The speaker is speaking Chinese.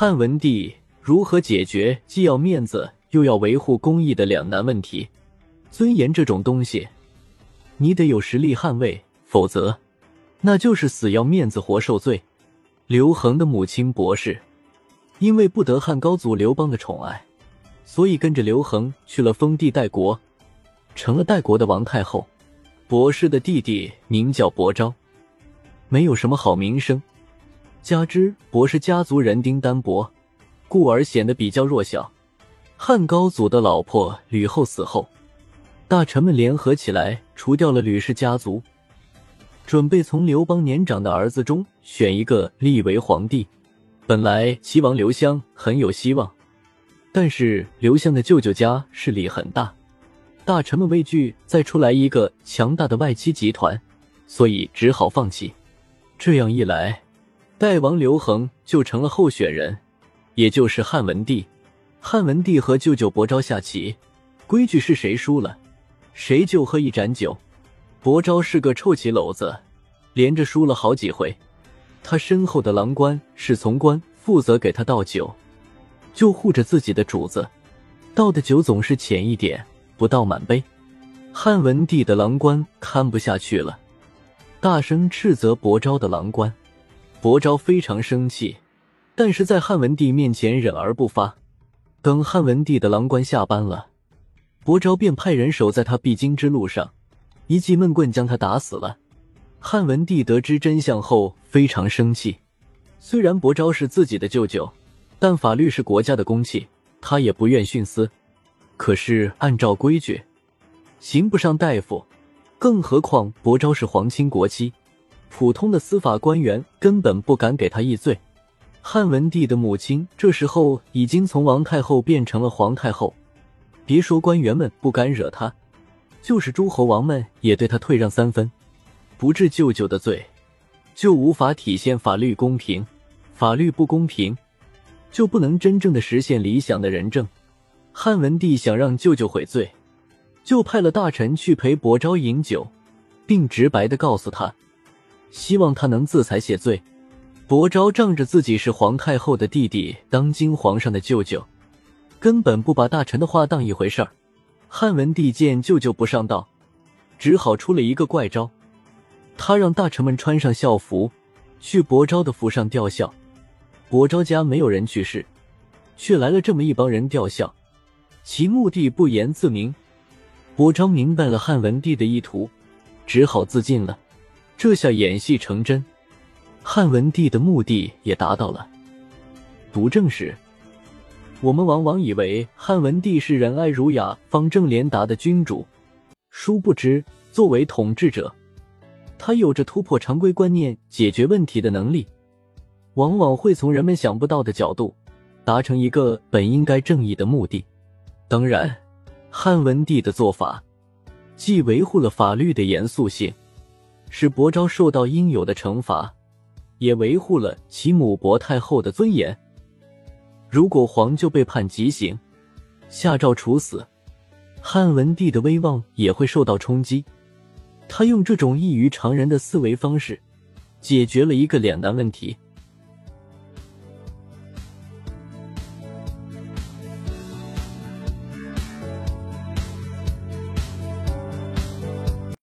汉文帝如何解决既要面子又要维护公义的两难问题？尊严这种东西，你得有实力捍卫，否则那就是死要面子活受罪。刘恒的母亲博士，因为不得汉高祖刘邦的宠爱，所以跟着刘恒去了封地代国，成了代国的王太后。博士的弟弟名叫博昭，没有什么好名声，加之博士家族人丁单薄，故而显得比较弱小。汉高祖的老婆吕后死后，大臣们联合起来除掉了吕氏家族，准备从刘邦年长的儿子中选一个立为皇帝。本来齐王刘襄很有希望，但是刘襄的舅舅家势力很大。大臣们畏惧再出来一个强大的外戚集团，所以只好放弃。这样一来，代王刘恒就成了候选人，也就是汉文帝。汉文帝和舅舅伯昭下棋，规矩是谁输了，谁就喝一盏酒。伯昭是个臭棋篓子，连着输了好几回。他身后的郎官是从官，负责给他倒酒，就护着自己的主子，倒的酒总是浅一点。不到满杯，汉文帝的郎官看不下去了，大声斥责伯昭的郎官。伯昭非常生气，但是在汉文帝面前忍而不发。等汉文帝的郎官下班了，伯昭便派人守在他必经之路上，一记闷棍将他打死了。汉文帝得知真相后非常生气，虽然伯昭是自己的舅舅，但法律是国家的公器，他也不愿徇私。可是按照规矩，刑不上大夫，更何况伯昭是皇亲国戚，普通的司法官员根本不敢给他议罪。汉文帝的母亲这时候已经从王太后变成了皇太后，别说官员们不敢惹他，就是诸侯王们也对他退让三分。不治舅舅的罪，就无法体现法律公平；法律不公平，就不能真正的实现理想的仁政。汉文帝想让舅舅悔罪，就派了大臣去陪伯昭饮酒，并直白的告诉他，希望他能自裁谢罪。伯昭仗着自己是皇太后的弟弟，当今皇上的舅舅，根本不把大臣的话当一回事儿。汉文帝见舅舅不上道，只好出了一个怪招，他让大臣们穿上校服，去伯昭的府上吊孝。伯昭家没有人去世，却来了这么一帮人吊孝。其目的不言自明，伯昭明白了汉文帝的意图，只好自尽了。这下演戏成真，汉文帝的目的也达到了。读正史，我们往往以为汉文帝是仁爱儒雅、方正廉达的君主，殊不知，作为统治者，他有着突破常规观念、解决问题的能力，往往会从人们想不到的角度，达成一个本应该正义的目的。当然，汉文帝的做法既维护了法律的严肃性，使伯昭受到应有的惩罚，也维护了其母伯太后的尊严。如果皇就被判极刑，下诏处死，汉文帝的威望也会受到冲击。他用这种异于常人的思维方式，解决了一个两难问题。